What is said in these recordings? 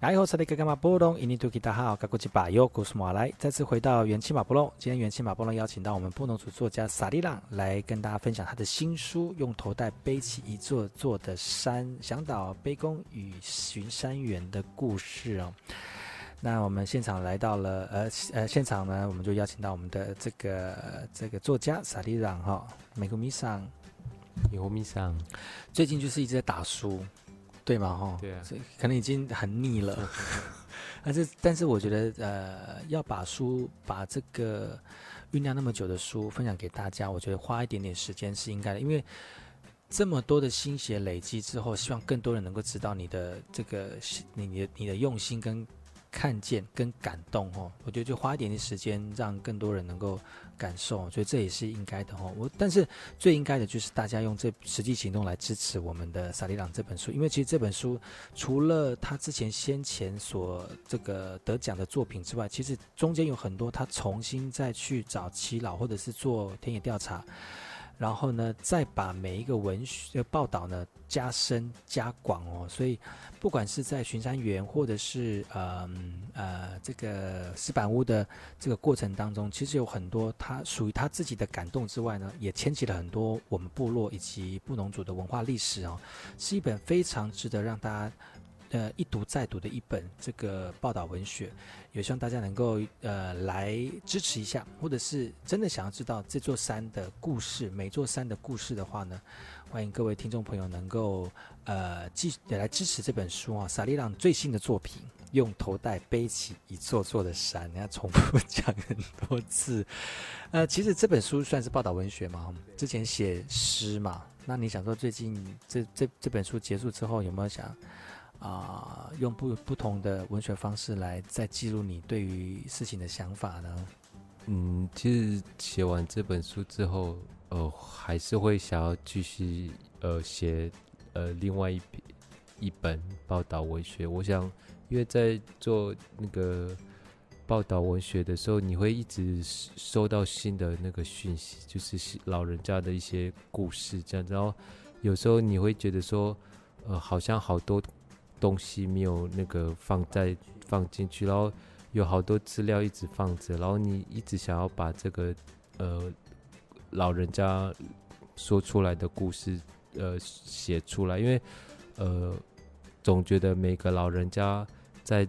然后，萨利格干马波隆，印尼土著大号，嘎古吉巴尤古斯马来，再次回到元气马波隆。今天元气马波隆邀请到我们布农族作家萨利朗来跟大家分享他的新书《用头带背起一座座的山：向导卑工与巡山员的故事》哦。那我们现场来到了，呃呃，现场呢，我们就邀请到我们的这个这个作家萨利朗哈，美国米桑，美国米桑，最近就是一直在打书。对嘛哈，对啊，可能已经很腻了，但是但是我觉得呃，要把书把这个酝酿那么久的书分享给大家，我觉得花一点点时间是应该的，因为这么多的心血累积之后，希望更多人能够知道你的这个你你的你的用心跟。看见跟感动哦，我觉得就花一点点时间，让更多人能够感受，所以这也是应该的哦。我但是最应该的就是大家用这实际行动来支持我们的萨利朗这本书，因为其实这本书除了他之前先前所这个得奖的作品之外，其实中间有很多他重新再去找耆老或者是做田野调查。然后呢，再把每一个文学报道呢加深加广哦，所以不管是在巡山员，或者是呃呃这个石板屋的这个过程当中，其实有很多他属于他自己的感动之外呢，也牵起了很多我们部落以及布农族的文化历史哦，是一本非常值得让大家。呃，一读再读的一本这个报道文学，也希望大家能够呃来支持一下，或者是真的想要知道这座山的故事，每座山的故事的话呢，欢迎各位听众朋友能够呃继也来支持这本书啊，萨利朗最新的作品，用头带背起一座座的山，你要重复 讲很多次。呃，其实这本书算是报道文学嘛，之前写诗嘛，那你想说最近这这这本书结束之后有没有想？啊、用不不同的文学方式来再记录你对于事情的想法呢？嗯，其实写完这本书之后，呃，还是会想要继续呃写呃另外一一本报道文学。我想，因为在做那个报道文学的时候，你会一直收到新的那个讯息，就是老人家的一些故事这样子。然后有时候你会觉得说，呃，好像好多。东西没有那个放在放进去，然后有好多资料一直放着，然后你一直想要把这个呃老人家说出来的故事呃写出来，因为呃总觉得每个老人家在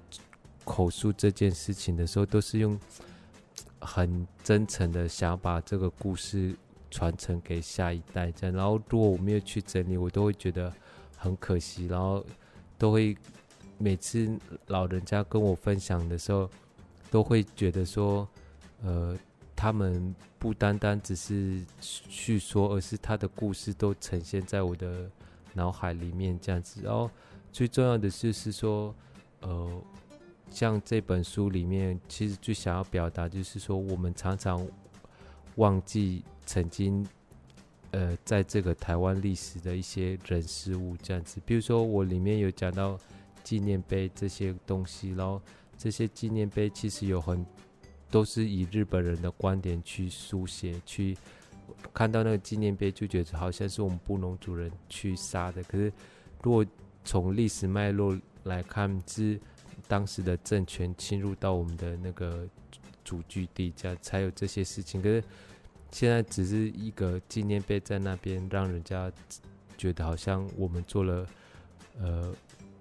口述这件事情的时候，都是用很真诚的想把这个故事传承给下一代，这样。然后如果我没有去整理，我都会觉得很可惜，然后。都会每次老人家跟我分享的时候，都会觉得说，呃，他们不单单只是叙说，而是他的故事都呈现在我的脑海里面这样子。然后最重要的就是说，呃，像这本书里面，其实最想要表达就是说，我们常常忘记曾经。呃，在这个台湾历史的一些人事物这样子，比如说我里面有讲到纪念碑这些东西，然后这些纪念碑其实有很都是以日本人的观点去书写，去看到那个纪念碑就觉得好像是我们布农族人去杀的，可是如果从历史脉络来看，是当时的政权侵入到我们的那个祖居地，这样才有这些事情，可是。现在只是一个纪念碑在那边，让人家觉得好像我们做了呃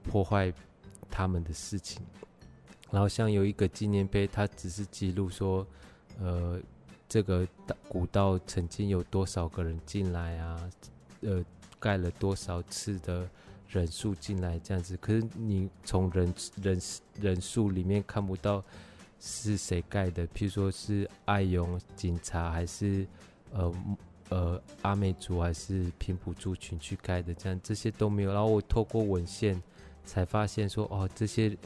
破坏他们的事情。然后像有一个纪念碑，它只是记录说，呃，这个古道曾经有多少个人进来啊，呃，盖了多少次的人数进来这样子。可是你从人人人数里面看不到。是谁盖的？譬如说是爱勇警察，还是呃呃阿美族，还是平埔族群去盖的？这样这些都没有。然后我透过文献才发现说，哦，这些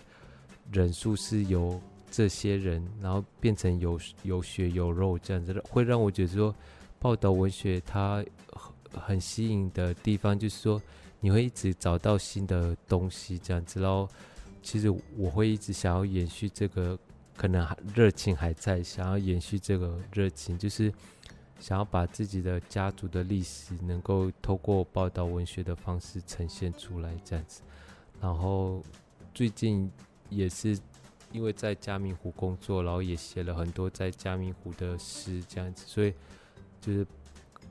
人数是由这些人，然后变成有有血有肉这样子，会让我觉得说，报道文学它很吸引的地方，就是说你会一直找到新的东西这样子。然后其实我会一直想要延续这个。可能热情还在，想要延续这个热情，就是想要把自己的家族的历史能够透过报道文学的方式呈现出来，这样子。然后最近也是因为在嘉明湖工作，然后也写了很多在嘉明湖的诗，这样子，所以就是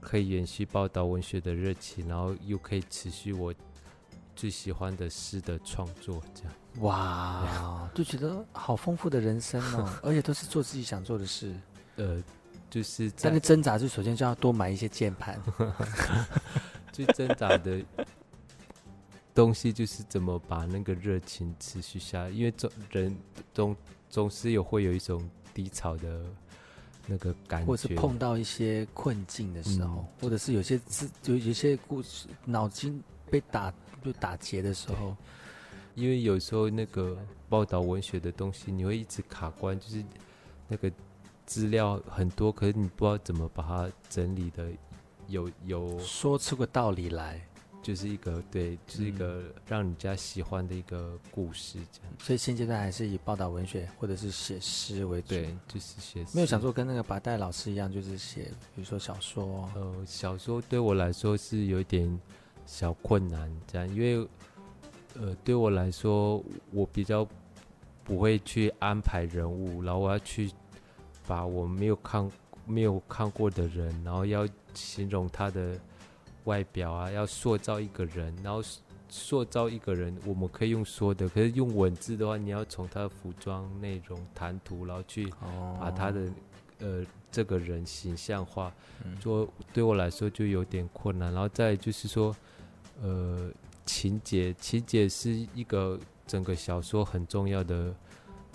可以延续报道文学的热情，然后又可以持续我最喜欢的诗的创作，这样。哇，就觉得好丰富的人生哦，而且都是做自己想做的事。呃，就是在那挣扎，就首先就要多买一些键盘。最挣扎的东西就是怎么把那个热情持续下来，因为总人总总是有会有一种低潮的那个感觉，或是碰到一些困境的时候，嗯、或者是有些自有有些故事脑筋被打就打结的时候，因为有时候那个报道文学的东西，你会一直卡关，就是那个资料很多，可是你不知道怎么把它整理的。有有说出个道理来，就是一个对，就是一个让人家喜欢的一个故事这样。嗯、所以现阶段还是以报道文学或者是写诗为主，对，就是写诗。没有想说跟那个白带老师一样，就是写比如说小说。呃，小说对我来说是有一点小困难，这样，因为呃，对我来说，我比较不会去安排人物，然后我要去把我没有看。没有看过的人，然后要形容他的外表啊，要塑造一个人，然后塑造一个人，我们可以用说的，可是用文字的话，你要从他的服装、内容、谈吐，然后去把他的、呃这个人形象化，说对我来说就有点困难。然后再就是说，呃，情节，情节是一个整个小说很重要的。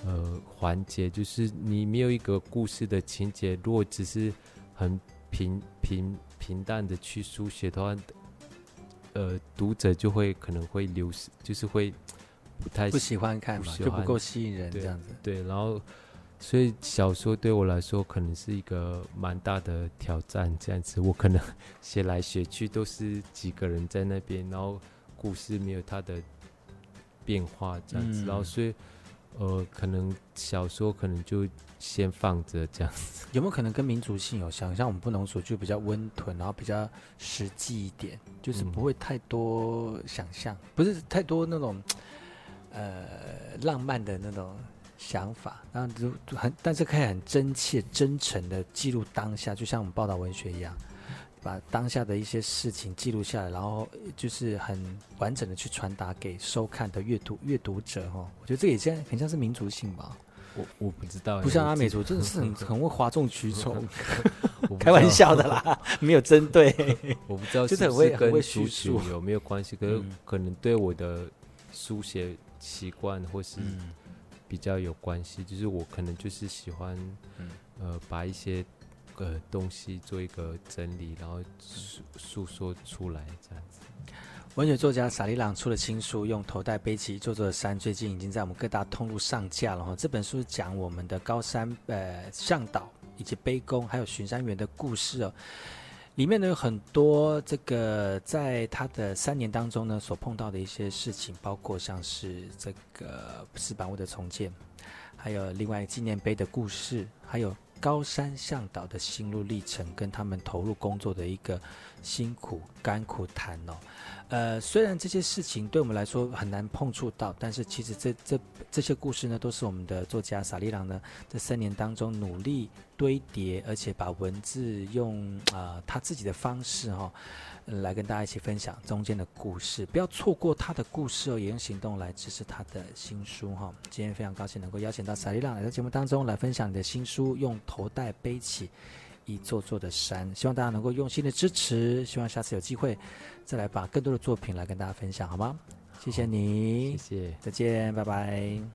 呃，环节就是你没有一个故事的情节，如果只是很平平平淡的去书写的话，呃，读者就会可能会流失，就是会不太不喜欢看嘛，就不够吸引人这样子。对，然后所以小说对我来说可能是一个蛮大的挑战，这样子，我可能写来写去都是几个人在那边，然后故事没有它的变化这样子，嗯、然后所以。呃，可能小说可能就先放着这样子。有没有可能跟民族性有像？像我们不能说就比较温吞，然后比较实际一点，就是不会太多想象，嗯、不是太多那种呃浪漫的那种想法，然后就很，但是可以很真切、真诚的记录当下，就像我们报道文学一样。把当下的一些事情记录下来，然后就是很完整的去传达给收看的阅读阅读者哈。我觉得这也像很像是民族性吧。我我不知道，不像阿美族，真的是 很很会哗众取宠。开玩笑的啦，没有针对。我不知道是很会跟书写有没有关系，可是可能对我的书写习惯或是比较有关系。就是我可能就是喜欢呃把一些。呃东西做一个整理，然后诉诉说出来，这样子。文学作家萨利朗出了新书，用头戴背起一座座的山，最近已经在我们各大通路上架了哈。这本书讲我们的高山呃向导以及背弓，还有巡山员的故事哦。里面呢有很多这个在他的三年当中呢所碰到的一些事情，包括像是这个石板屋的重建，还有另外纪念碑的故事，还有。高山向导的心路历程，跟他们投入工作的一个辛苦甘苦谈哦。呃，虽然这些事情对我们来说很难碰触到，但是其实这这这些故事呢，都是我们的作家萨利朗呢这三年当中努力堆叠，而且把文字用啊、呃、他自己的方式哈、哦。来跟大家一起分享中间的故事，不要错过他的故事哦，也用行动来支持他的新书哈。今天非常高兴能够邀请到萨利朗来到节目当中来分享你的新书，用头戴背起一座座的山，希望大家能够用心的支持，希望下次有机会再来把更多的作品来跟大家分享，好吗？谢谢你，谢谢，再见，拜拜。